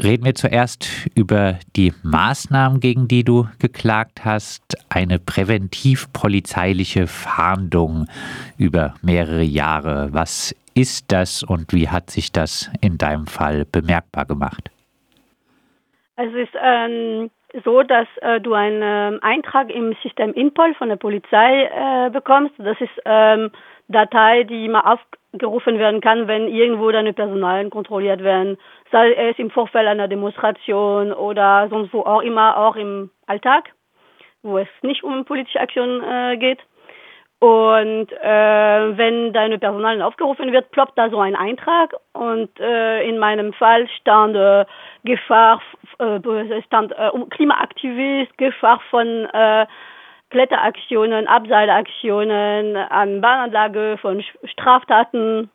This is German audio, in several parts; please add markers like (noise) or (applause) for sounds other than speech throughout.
Reden wir zuerst über die Maßnahmen, gegen die du geklagt hast. Eine präventiv-polizeiliche Fahndung über mehrere Jahre. Was ist das und wie hat sich das in deinem Fall bemerkbar gemacht? Also es ist ähm, so, dass äh, du einen ähm, Eintrag im System Inpol von der Polizei äh, bekommst. Das ist ähm, Datei, die immer aufgerufen werden kann, wenn irgendwo deine Personalien kontrolliert werden, sei es im Vorfeld einer Demonstration oder sonst wo auch immer, auch im Alltag, wo es nicht um politische Aktion äh, geht. Und äh, wenn deine Personalien aufgerufen wird, ploppt da so ein Eintrag und äh, in meinem Fall stand äh, Gefahr, äh, stand äh, Klimaaktivist, Gefahr von äh, Kletteraktionen, Abseilaktionen an Bahnanlage von Straftaten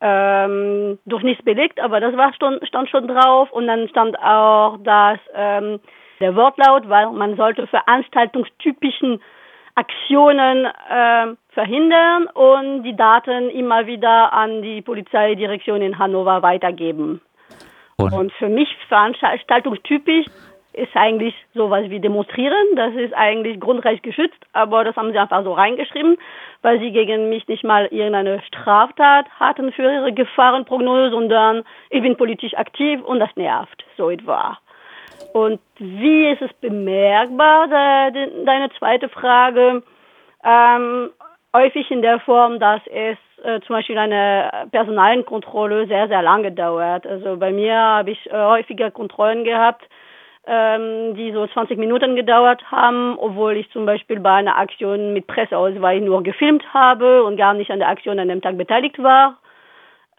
ähm, durch nichts belegt, aber das war stand, stand schon drauf und dann stand auch dass ähm, der Wortlaut, weil man sollte veranstaltungstypischen Aktionen äh, verhindern und die Daten immer wieder an die Polizeidirektion in Hannover weitergeben. Und, und für mich veranstaltungstypisch ist eigentlich sowas wie demonstrieren. Das ist eigentlich grundrechtsgeschützt, aber das haben sie einfach so reingeschrieben, weil sie gegen mich nicht mal irgendeine Straftat hatten für ihre Gefahrenprognose, sondern ich bin politisch aktiv und das nervt, so etwa. Und wie ist es bemerkbar, de, deine zweite Frage? Ähm, häufig in der Form, dass es äh, zum Beispiel eine Personalenkontrolle sehr, sehr lange dauert. Also bei mir habe ich äh, häufiger Kontrollen gehabt, ähm, die so 20 Minuten gedauert haben, obwohl ich zum Beispiel bei einer Aktion mit Presseausweis nur gefilmt habe und gar nicht an der Aktion an dem Tag beteiligt war.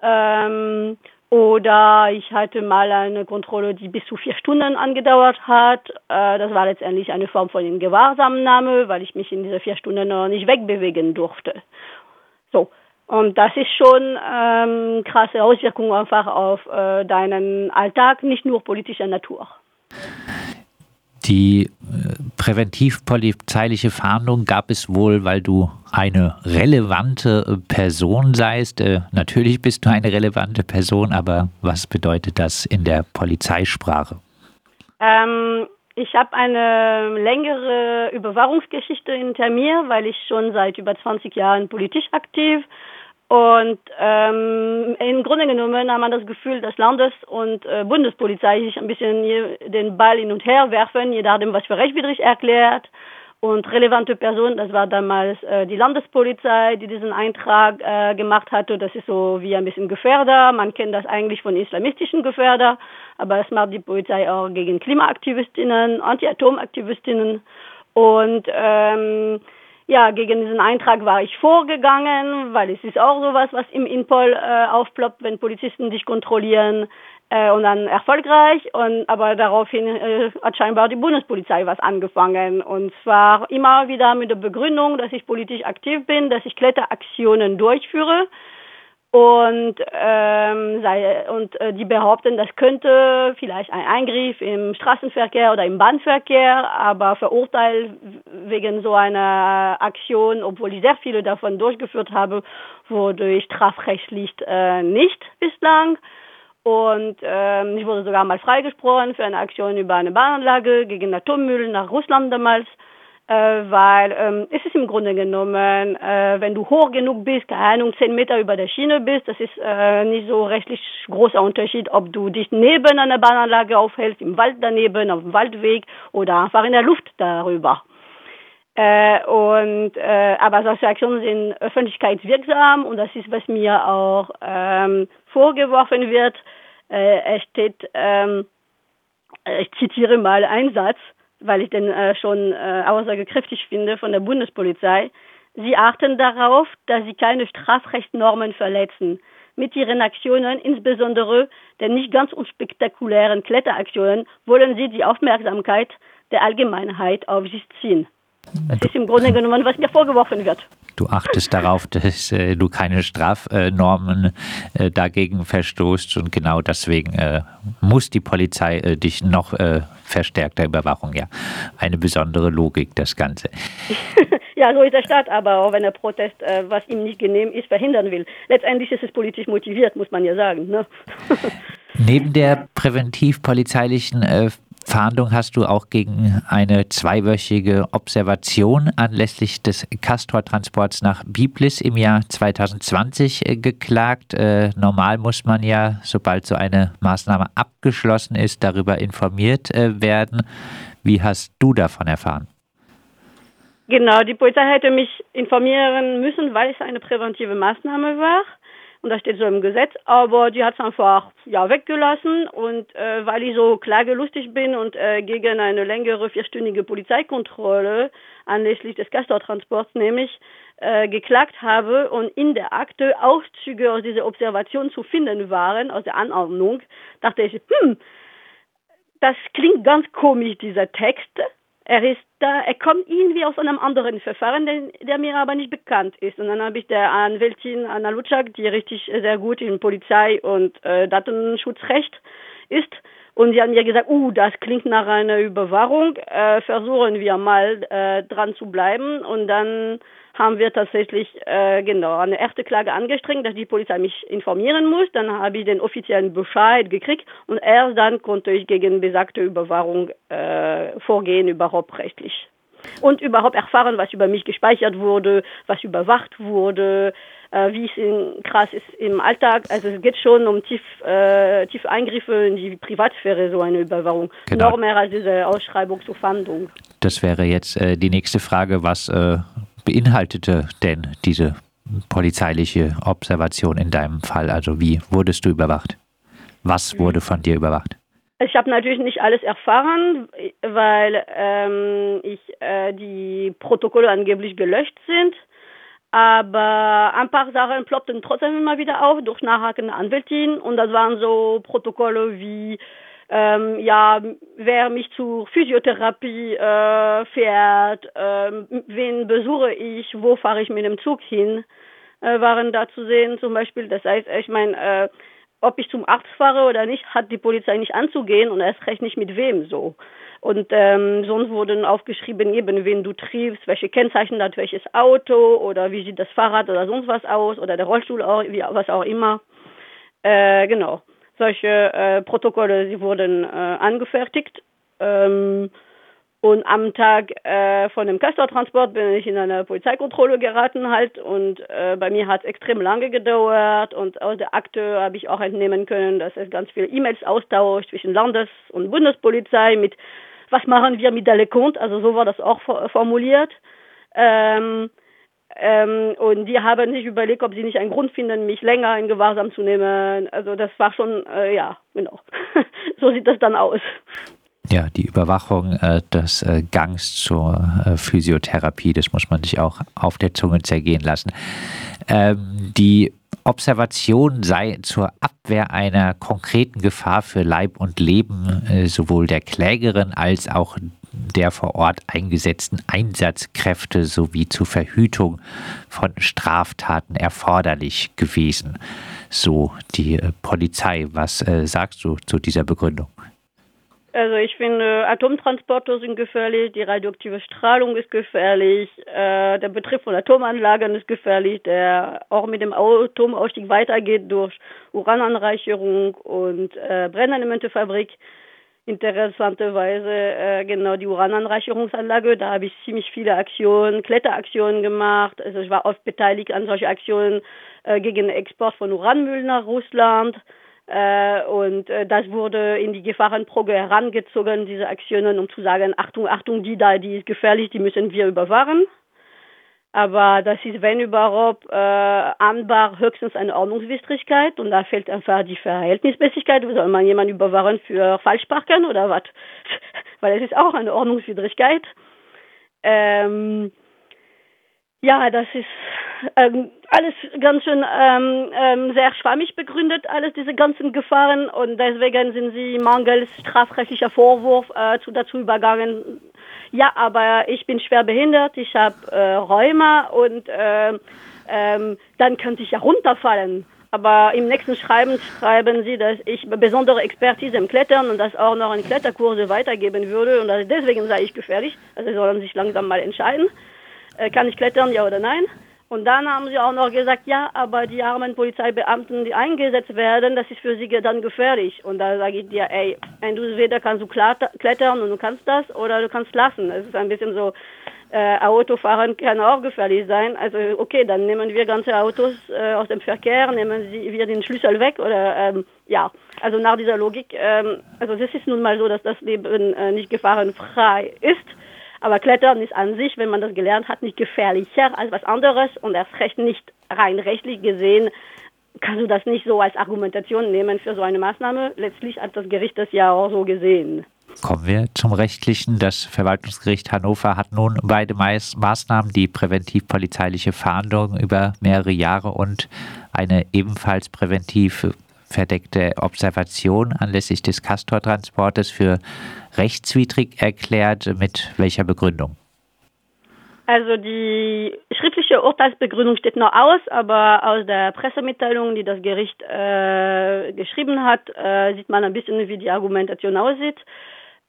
Ähm, oder ich hatte mal eine Kontrolle, die bis zu vier Stunden angedauert hat. Äh, das war letztendlich eine Form von Gewahrsamnahme, weil ich mich in diese vier Stunden noch nicht wegbewegen durfte. So. Und das ist schon ähm, krasse Auswirkungen einfach auf äh, deinen Alltag, nicht nur politischer Natur. Die äh, präventiv-polizeiliche Fahndung gab es wohl, weil du eine relevante äh, Person seist. Äh, natürlich bist du eine relevante Person, aber was bedeutet das in der Polizeisprache? Ähm, ich habe eine längere Überwachungsgeschichte hinter mir, weil ich schon seit über 20 Jahren politisch aktiv bin und ähm, im Grunde genommen hat man das Gefühl, dass Landes- und äh, Bundespolizei sich ein bisschen den Ball hin und her werfen, je nachdem, was für rechtswidrig erklärt. Und relevante Person, das war damals äh, die Landespolizei, die diesen Eintrag äh, gemacht hatte. Das ist so wie ein bisschen Gefährder. Man kennt das eigentlich von islamistischen Gefährder, aber das macht die Polizei auch gegen Klimaaktivistinnen, Anti-Atom-Aktivistinnen. Und ähm, ja, gegen diesen Eintrag war ich vorgegangen, weil es ist auch sowas, was im Inpol äh, aufploppt, wenn Polizisten dich kontrollieren äh, und dann erfolgreich. Und aber daraufhin äh, hat scheinbar die Bundespolizei was angefangen und zwar immer wieder mit der Begründung, dass ich politisch aktiv bin, dass ich Kletteraktionen durchführe und, ähm, sei, und äh, die behaupten, das könnte vielleicht ein Eingriff im Straßenverkehr oder im Bahnverkehr, aber verurteilt wegen so einer Aktion, obwohl ich sehr viele davon durchgeführt habe, wurde ich strafrechtlich äh, nicht bislang. Und ähm, ich wurde sogar mal freigesprochen für eine Aktion über eine Bahnanlage gegen Atommüll nach Russland damals weil ähm, es ist im Grunde genommen, äh, wenn du hoch genug bist, keine Ahnung, zehn Meter über der Schiene bist, das ist äh, nicht so rechtlich großer Unterschied, ob du dich neben einer Bahnanlage aufhältst, im Wald daneben, auf dem Waldweg oder einfach in der Luft darüber. Äh, und äh, aber solche Aktionen sind öffentlichkeitswirksam und das ist, was mir auch ähm, vorgeworfen wird. Äh, es steht, ähm, ich zitiere mal einen Satz, weil ich den äh, schon äh, aussagekräftig finde von der Bundespolizei. Sie achten darauf, dass sie keine Strafrechtsnormen verletzen. Mit ihren Aktionen, insbesondere den nicht ganz unspektakulären Kletteraktionen, wollen sie die Aufmerksamkeit der Allgemeinheit auf sich ziehen. Das ist im Grunde genommen, was mir vorgeworfen wird. Du achtest darauf, dass äh, du keine Strafnormen äh, dagegen verstoßt und genau deswegen äh, muss die Polizei äh, dich noch äh, verstärkter Überwachung. Ja, eine besondere Logik, das Ganze. (laughs) ja, so ist der Staat, aber auch wenn er Protest, äh, was ihm nicht genehm ist, verhindern will. Letztendlich ist es politisch motiviert, muss man ja sagen. Ne? (laughs) Neben der präventiv-polizeilichen äh, Fahndung hast du auch gegen eine zweiwöchige Observation anlässlich des Castor-Transports nach Biblis im Jahr 2020 äh, geklagt. Äh, normal muss man ja, sobald so eine Maßnahme abgeschlossen ist, darüber informiert äh, werden. Wie hast du davon erfahren? Genau, die Polizei hätte mich informieren müssen, weil es eine präventive Maßnahme war. Und das steht so im Gesetz, aber die hat es einfach ja weggelassen und äh, weil ich so klagelustig bin und äh, gegen eine längere vierstündige Polizeikontrolle anlässlich des Castortransports nämlich äh, geklagt habe und in der Akte Auszüge aus dieser Observation zu finden waren, aus der Anordnung, dachte ich, hm, das klingt ganz komisch, dieser Text. Er ist da, er kommt irgendwie aus einem anderen Verfahren, der, der mir aber nicht bekannt ist. Und dann habe ich der Anwältin Anna Lutschak, die richtig sehr gut in Polizei und äh, Datenschutzrecht ist, und sie haben mir gesagt, uh, das klingt nach einer Überwachung, äh, versuchen wir mal äh, dran zu bleiben. Und dann haben wir tatsächlich äh, genau eine erste Klage angestrengt, dass die Polizei mich informieren muss. Dann habe ich den offiziellen Bescheid gekriegt und erst dann konnte ich gegen besagte Überwachung äh, vorgehen, überhaupt rechtlich. Und überhaupt erfahren, was über mich gespeichert wurde, was überwacht wurde, äh, wie es in, krass ist im Alltag. Also es geht schon um tief, äh, tiefe Eingriffe in die Privatsphäre, so eine Überwachung. Genau. Noch mehr als diese Ausschreibung zur Fahndung. Das wäre jetzt äh, die nächste Frage, was äh, beinhaltete denn diese polizeiliche Observation in deinem Fall? Also wie wurdest du überwacht? Was wurde von dir überwacht? Ich habe natürlich nicht alles erfahren, weil ähm, ich, äh, die Protokolle angeblich gelöscht sind. Aber ein paar Sachen ploppten trotzdem immer wieder auf durch nachhakende Anwältin. Und das waren so Protokolle wie ähm, ja, wer mich zur Physiotherapie äh, fährt, äh, wen besuche ich, wo fahre ich mit dem Zug hin, äh, waren da zu sehen zum Beispiel. Das heißt, ich meine, äh, ob ich zum Arzt fahre oder nicht, hat die Polizei nicht anzugehen und erst recht nicht mit wem so. Und ähm, sonst wurden aufgeschrieben, eben wen du triffst, welche Kennzeichen hat welches Auto oder wie sieht das Fahrrad oder sonst was aus oder der Rollstuhl auch, wie, was auch immer. Äh, genau solche äh, Protokolle, sie wurden äh, angefertigt. Ähm, und am Tag äh, von dem Castortransport bin ich in eine Polizeikontrolle geraten halt und äh, bei mir hat es extrem lange gedauert und aus der Akte habe ich auch entnehmen können, dass es ganz viele E-Mails austauscht zwischen Landes- und Bundespolizei mit was machen wir mit der Leconte, also so war das auch formuliert. Ähm, ähm, und die haben sich überlegt, ob sie nicht einen Grund finden, mich länger in Gewahrsam zu nehmen. Also das war schon, äh, ja, genau. (laughs) so sieht das dann aus. Ja, die Überwachung äh, des äh, Gangs zur äh, Physiotherapie, das muss man sich auch auf der Zunge zergehen lassen. Ähm, die Observation sei zur Abwehr einer konkreten Gefahr für Leib und Leben äh, sowohl der Klägerin als auch der vor Ort eingesetzten Einsatzkräfte sowie zur Verhütung von Straftaten erforderlich gewesen. So die äh, Polizei. Was äh, sagst du zu dieser Begründung? Also ich finde, Atomtransporter sind gefährlich, die radioaktive Strahlung ist gefährlich, äh, der Betrieb von Atomanlagen ist gefährlich, der auch mit dem Atomausstieg weitergeht durch Urananreicherung und äh, Brennelementefabrik interessanterweise äh, genau die Urananreicherungsanlage. Da habe ich ziemlich viele Aktionen, Kletteraktionen gemacht. Also ich war oft beteiligt an solchen Aktionen äh, gegen den Export von Uranmüll nach Russland. Äh, und äh, das wurde in die Gefahrenprobe herangezogen, diese Aktionen, um zu sagen, Achtung, Achtung, die da, die ist gefährlich, die müssen wir überwachen. Aber das ist, wenn überhaupt, äh, anbar höchstens eine Ordnungswidrigkeit und da fehlt einfach die Verhältnismäßigkeit. Soll man jemanden überwachen für Falschparken oder was? (laughs) Weil es ist auch eine Ordnungswidrigkeit. Ähm, ja, das ist ähm, alles ganz schön ähm, ähm, sehr schwammig begründet, alles diese ganzen Gefahren und deswegen sind sie mangels strafrechtlicher Vorwurf äh, zu, dazu übergangen, ja, aber ich bin schwer behindert, ich habe äh, Rheuma und äh, ähm, dann könnte ich ja runterfallen. Aber im nächsten Schreiben schreiben sie, dass ich besondere Expertise im Klettern und das auch noch in Kletterkurse weitergeben würde und deswegen sei ich gefährlich. Also sie sollen sich langsam mal entscheiden. äh, kann ich klettern, ja oder nein? Und dann haben sie auch noch gesagt, ja, aber die armen Polizeibeamten, die eingesetzt werden, das ist für sie dann gefährlich. Und da sage ich dir, ey, du weder kannst du klettern und du kannst das oder du kannst lassen. Es ist ein bisschen so, äh, Autofahren kann auch gefährlich sein. Also okay, dann nehmen wir ganze Autos äh, aus dem Verkehr, nehmen sie, wir den Schlüssel weg oder ähm, ja. Also nach dieser Logik, ähm, also es ist nun mal so, dass das Leben äh, nicht gefahrenfrei ist. Aber Klettern ist an sich, wenn man das gelernt hat, nicht gefährlicher als was anderes und erst recht nicht rein rechtlich gesehen kannst du das nicht so als Argumentation nehmen für so eine Maßnahme. Letztlich hat das Gericht das ja auch so gesehen. Kommen wir zum Rechtlichen. Das Verwaltungsgericht Hannover hat nun beide Maßnahmen, die präventiv-polizeiliche Fahndung über mehrere Jahre und eine ebenfalls präventiv verdeckte Observation anlässlich des Castor-Transportes für rechtswidrig erklärt. Mit welcher Begründung? Also die schriftliche Urteilsbegründung steht noch aus, aber aus der Pressemitteilung, die das Gericht äh, geschrieben hat, äh, sieht man ein bisschen, wie die Argumentation aussieht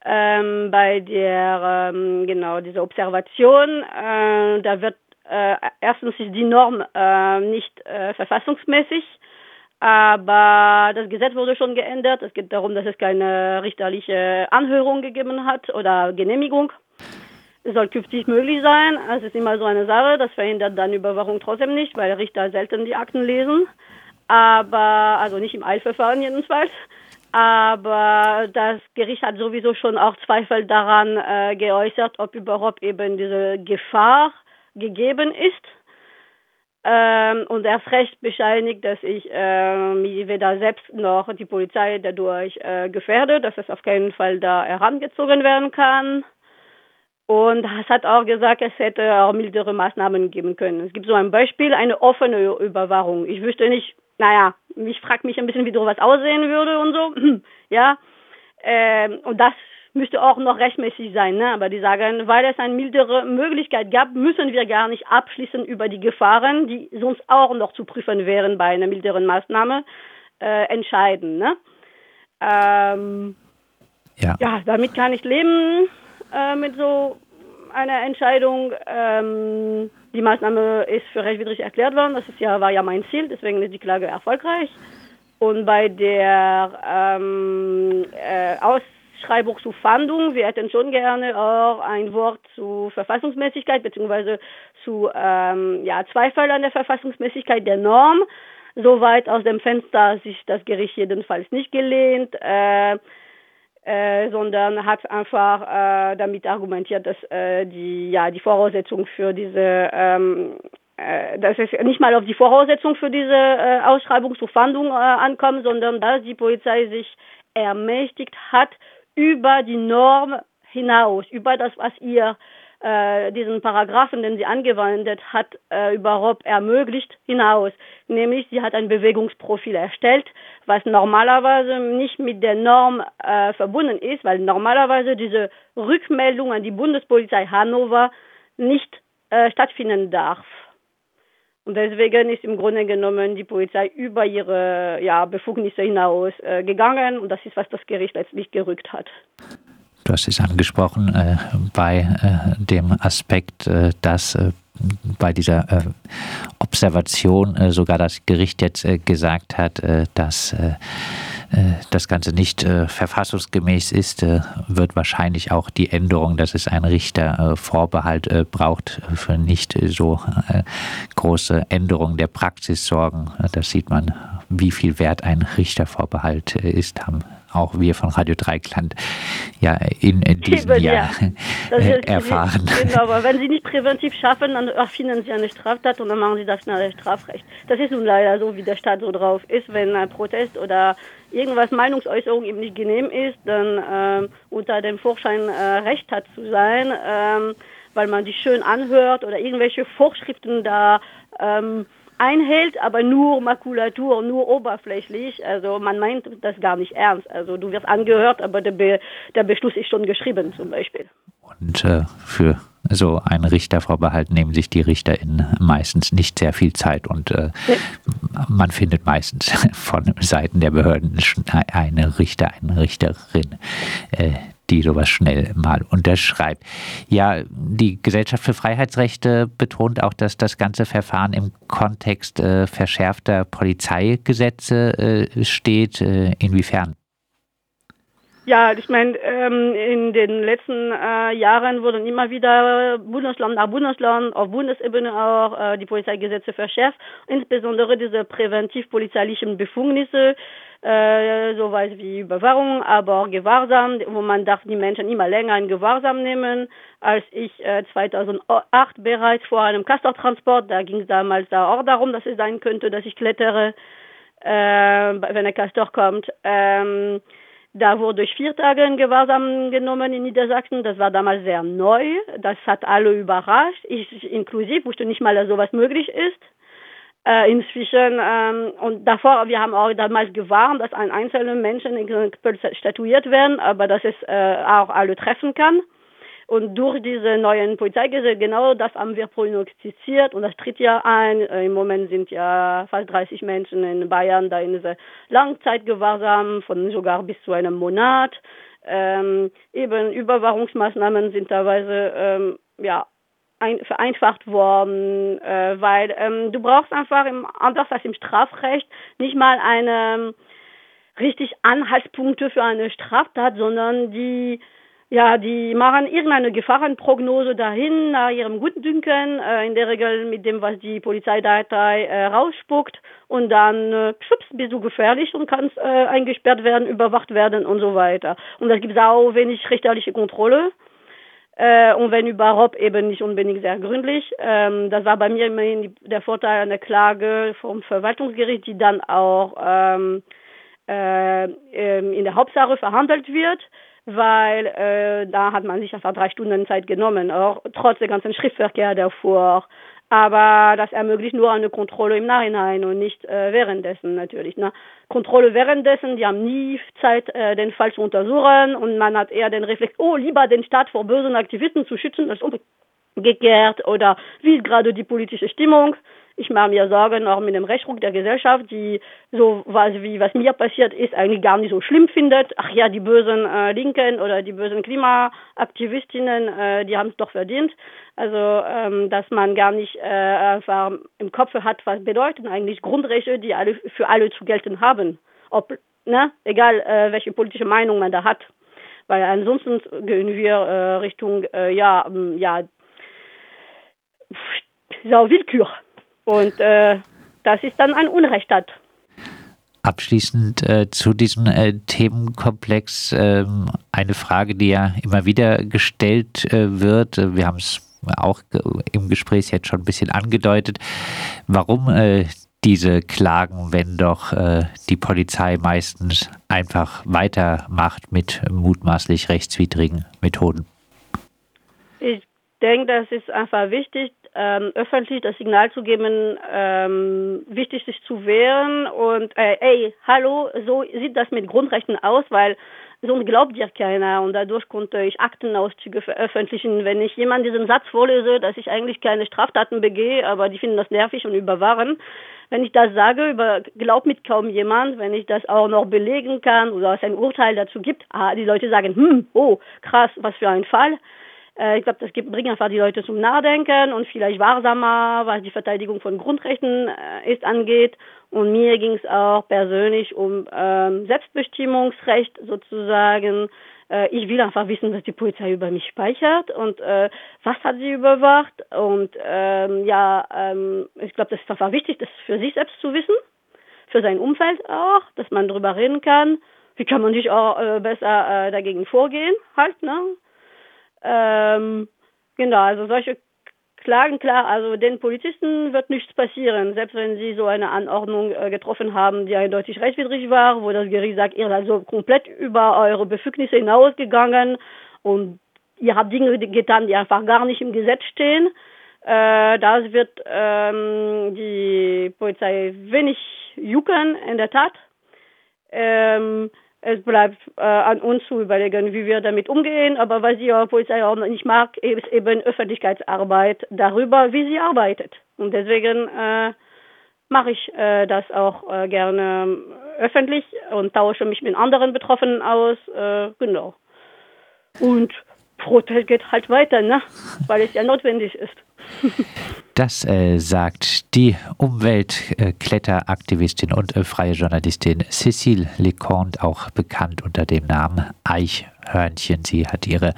ähm, bei der ähm, genau dieser Observation. Äh, da wird äh, erstens ist die Norm äh, nicht äh, verfassungsmäßig, aber das Gesetz wurde schon geändert. Es geht darum, dass es keine richterliche Anhörung gegeben hat oder Genehmigung. Es soll künftig möglich sein. Es ist immer so eine Sache. Das verhindert dann Überwachung trotzdem nicht, weil Richter selten die Akten lesen. Aber, also nicht im Eilverfahren jedenfalls. Aber das Gericht hat sowieso schon auch Zweifel daran äh, geäußert, ob überhaupt eben diese Gefahr gegeben ist. Ähm, und erst recht bescheinigt, dass ich äh, mich weder selbst noch die Polizei dadurch äh, gefährde, dass es auf keinen Fall da herangezogen werden kann. Und es hat auch gesagt, es hätte auch mildere Maßnahmen geben können. Es gibt so ein Beispiel, eine offene Überwachung. Ich wüsste nicht, naja, ich frage mich ein bisschen, wie sowas aussehen würde und so. (clears throat) ja. Ähm, und das müsste auch noch rechtmäßig sein, ne? Aber die sagen, weil es eine mildere Möglichkeit gab, müssen wir gar nicht abschließen über die Gefahren, die sonst auch noch zu prüfen wären bei einer milderen Maßnahme, äh, entscheiden, ne? Ähm, ja. ja, damit kann ich leben äh, mit so einer Entscheidung. Ähm, die Maßnahme ist für rechtswidrig erklärt worden. Das ist ja, war ja mein Ziel, deswegen ist die Klage erfolgreich. Und bei der ähm, äh, Ausschreibung zu Fahndung, wir hätten schon gerne auch ein Wort zu Verfassungsmäßigkeit beziehungsweise zu ähm, ja, Zweifel an der Verfassungsmäßigkeit der Norm. Soweit aus dem Fenster sich das Gericht jedenfalls nicht gelehnt. Äh, äh, sondern hat einfach äh, damit argumentiert, dass äh, die ja die Voraussetzung für diese ähm, äh, dass es nicht mal auf die Voraussetzung für diese äh, Ausschreibung zur Fahndung äh, ankommt, sondern dass die Polizei sich ermächtigt hat über die Norm hinaus, über das, was ihr äh, diesen Paragraphen, den sie angewendet hat, äh, überhaupt ermöglicht, hinaus. Nämlich, sie hat ein Bewegungsprofil erstellt, was normalerweise nicht mit der Norm äh, verbunden ist, weil normalerweise diese Rückmeldung an die Bundespolizei Hannover nicht äh, stattfinden darf. Und deswegen ist im Grunde genommen die Polizei über ihre ja, Befugnisse hinaus äh, gegangen und das ist, was das Gericht letztlich gerückt hat. Du hast es angesprochen äh, bei äh, dem Aspekt, äh, dass äh, bei dieser äh, Observation äh, sogar das Gericht jetzt gesagt hat, dass das Ganze nicht verfassungsgemäß ist, wird wahrscheinlich auch die Änderung, dass es ein Richtervorbehalt braucht, für nicht so große Änderungen der Praxis sorgen. Das sieht man, wie viel wert ein Richtervorbehalt ist, haben auch wir von Radio Dreikland ja in, in diesem Eben, Jahr ja. erfahren. Genau, aber wenn Sie nicht präventiv schaffen, dann erfinden Sie eine Straftat und dann machen Sie das nach Strafrecht. Das ist nun leider so, wie der Staat so drauf ist. Wenn ein Protest oder irgendwas Meinungsäußerung ihm nicht genehm ist, dann ähm, unter dem Vorschein äh, Recht hat zu sein, ähm, weil man sich schön anhört oder irgendwelche Vorschriften da ähm, einhält, aber nur Makulatur, nur oberflächlich. Also man meint das gar nicht ernst. Also du wirst angehört, aber der, Be der Beschluss ist schon geschrieben zum Beispiel. Und äh, für so einen Richtervorbehalt nehmen sich die RichterInnen meistens nicht sehr viel Zeit und äh, man findet meistens (laughs) von Seiten der Behörden eine Richter, eine Richterin, äh, die sowas schnell mal unterschreibt. Ja, die Gesellschaft für Freiheitsrechte betont auch, dass das ganze Verfahren im Kontext äh, verschärfter Polizeigesetze äh, steht. Äh, inwiefern? Ja, ich meine, ähm, in den letzten äh, Jahren wurden immer wieder Bundesland nach Bundesland, auf Bundesebene auch äh, die Polizeigesetze verschärft, insbesondere diese präventiv-polizeilichen Befugnisse, äh, sowas wie Überwachung, aber auch Gewahrsam, wo man darf die Menschen immer länger in Gewahrsam nehmen. Als ich äh, 2008 bereits vor einem Castortransport, da ging es damals da auch darum, dass es sein könnte, dass ich klettere, äh, wenn der Castor kommt. Ähm, da wurde ich vier Tage in Gewahrsam genommen in Niedersachsen. Das war damals sehr neu. Das hat alle überrascht. Ich inklusiv wusste nicht mal, dass sowas möglich ist. Äh, inzwischen, ähm, und davor, wir haben auch damals gewarnt, dass ein einzelner Menschen statuiert werden, aber dass es äh, auch alle treffen kann. Und durch diese neuen Polizeigesetze, genau das haben wir prognostiziert und das tritt ja ein. Äh, Im Moment sind ja fast 30 Menschen in Bayern da in diese Langzeitgewahrsam von sogar bis zu einem Monat. Ähm, eben Überwachungsmaßnahmen sind teilweise ähm, ja ein, vereinfacht worden, äh, weil ähm, du brauchst einfach im, anders als im Strafrecht nicht mal eine ähm, richtig Anhaltspunkte für eine Straftat, sondern die ja, die machen irgendeine Gefahrenprognose dahin nach ihrem Gutdünken, äh, in der Regel mit dem, was die Polizeidatei äh, rausspuckt und dann äh, schups, bist du gefährlich und kannst äh, eingesperrt werden, überwacht werden und so weiter. Und da gibt es auch wenig richterliche Kontrolle. Äh, und wenn überhaupt eben nicht unbedingt sehr gründlich. Ähm, das war bei mir immerhin der Vorteil einer Klage vom Verwaltungsgericht, die dann auch ähm, äh, ähm, in der Hauptsache verhandelt wird weil äh, da hat man sich einfach drei Stunden Zeit genommen, auch trotz der ganzen Schriftverkehr davor. Aber das ermöglicht nur eine Kontrolle im Nachhinein und nicht äh, währenddessen natürlich. Ne? Kontrolle währenddessen, die haben nie Zeit, äh, den Fall zu untersuchen und man hat eher den Reflex, oh, lieber den Staat vor bösen Aktivisten zu schützen, als umgekehrt oder wie ist gerade die politische Stimmung. Ich mache mir Sorgen auch mit dem Rechtsruck der Gesellschaft, die so was wie was mir passiert ist eigentlich gar nicht so schlimm findet. Ach ja, die bösen äh, Linken oder die bösen Klimaaktivistinnen, äh, die haben es doch verdient. Also ähm, dass man gar nicht äh, einfach im Kopf hat, was bedeuten eigentlich Grundrechte, die alle für alle zu gelten haben. Ob ne, egal äh, welche politische Meinung man da hat, weil ansonsten gehen wir äh, Richtung äh, ja ja so Willkür. Und äh, das ist dann ein Unrechtsstaat. Abschließend äh, zu diesem äh, Themenkomplex äh, eine Frage, die ja immer wieder gestellt äh, wird. Wir haben es auch im Gespräch jetzt schon ein bisschen angedeutet. Warum äh, diese Klagen, wenn doch äh, die Polizei meistens einfach weitermacht mit mutmaßlich rechtswidrigen Methoden? Ich denke, das ist einfach wichtig, ähm, öffentlich das Signal zu geben, ähm, wichtig sich zu wehren und äh, ey, hallo, so sieht das mit Grundrechten aus, weil sonst glaubt dir keiner und dadurch konnte ich Aktenauszüge veröffentlichen. Wenn ich jemand diesen Satz vorlese, dass ich eigentlich keine Straftaten begehe, aber die finden das nervig und überwahren, wenn ich das sage, über, glaubt mit kaum jemand, wenn ich das auch noch belegen kann oder es ein Urteil dazu gibt, ah, die Leute sagen, hm, oh, krass, was für ein Fall. Äh, ich glaube, das gibt, bringt einfach die Leute zum Nachdenken und vielleicht wahsamer, was die Verteidigung von Grundrechten äh, ist angeht. Und mir ging es auch persönlich um ähm, Selbstbestimmungsrecht sozusagen. Äh, ich will einfach wissen, was die Polizei über mich speichert und äh, was hat sie überwacht. Und ähm, ja, ähm, ich glaube, das ist einfach wichtig, das für sich selbst zu wissen, für sein Umfeld auch, dass man darüber reden kann. Wie kann man sich auch äh, besser äh, dagegen vorgehen, halt, ne? Ähm, genau, also solche Klagen, klar, also den Polizisten wird nichts passieren, selbst wenn sie so eine Anordnung äh, getroffen haben, die eindeutig rechtswidrig war, wo das Gericht sagt, ihr seid so komplett über eure Befugnisse hinausgegangen und ihr habt Dinge getan, die einfach gar nicht im Gesetz stehen. Äh, das wird ähm, die Polizei wenig jucken, in der Tat. Ähm, es bleibt äh, an uns zu überlegen, wie wir damit umgehen. Aber was die Polizei auch nicht mag, ist eben Öffentlichkeitsarbeit darüber, wie sie arbeitet. Und deswegen äh, mache ich äh, das auch äh, gerne öffentlich und tausche mich mit anderen Betroffenen aus. Äh, genau. Und Protest geht halt weiter, ne? weil es ja notwendig ist. Das äh, sagt die Umweltkletteraktivistin und äh, freie Journalistin Cécile Leconte, auch bekannt unter dem Namen Eich Hörnchen. Sie hat ihre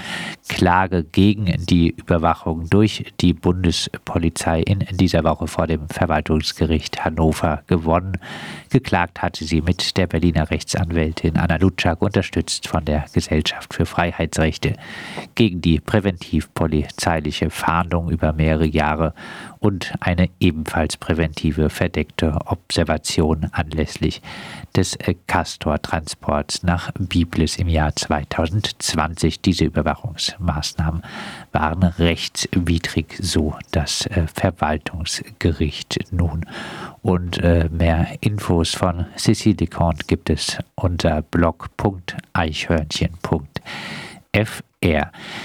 Klage gegen die Überwachung durch die Bundespolizei in dieser Woche vor dem Verwaltungsgericht Hannover gewonnen. Geklagt hatte sie mit der Berliner Rechtsanwältin Anna Lutschak, unterstützt von der Gesellschaft für Freiheitsrechte, gegen die präventivpolizeiliche Fahndung über mehrere Jahre und eine ebenfalls präventive verdeckte Observation anlässlich des Castor-Transports nach Biblis im Jahr 2020. Diese Überwachungsmaßnahmen waren rechtswidrig, so das äh, Verwaltungsgericht nun. Und äh, mehr Infos von Sissi Decont gibt es unter blog.eichhörnchen.fr.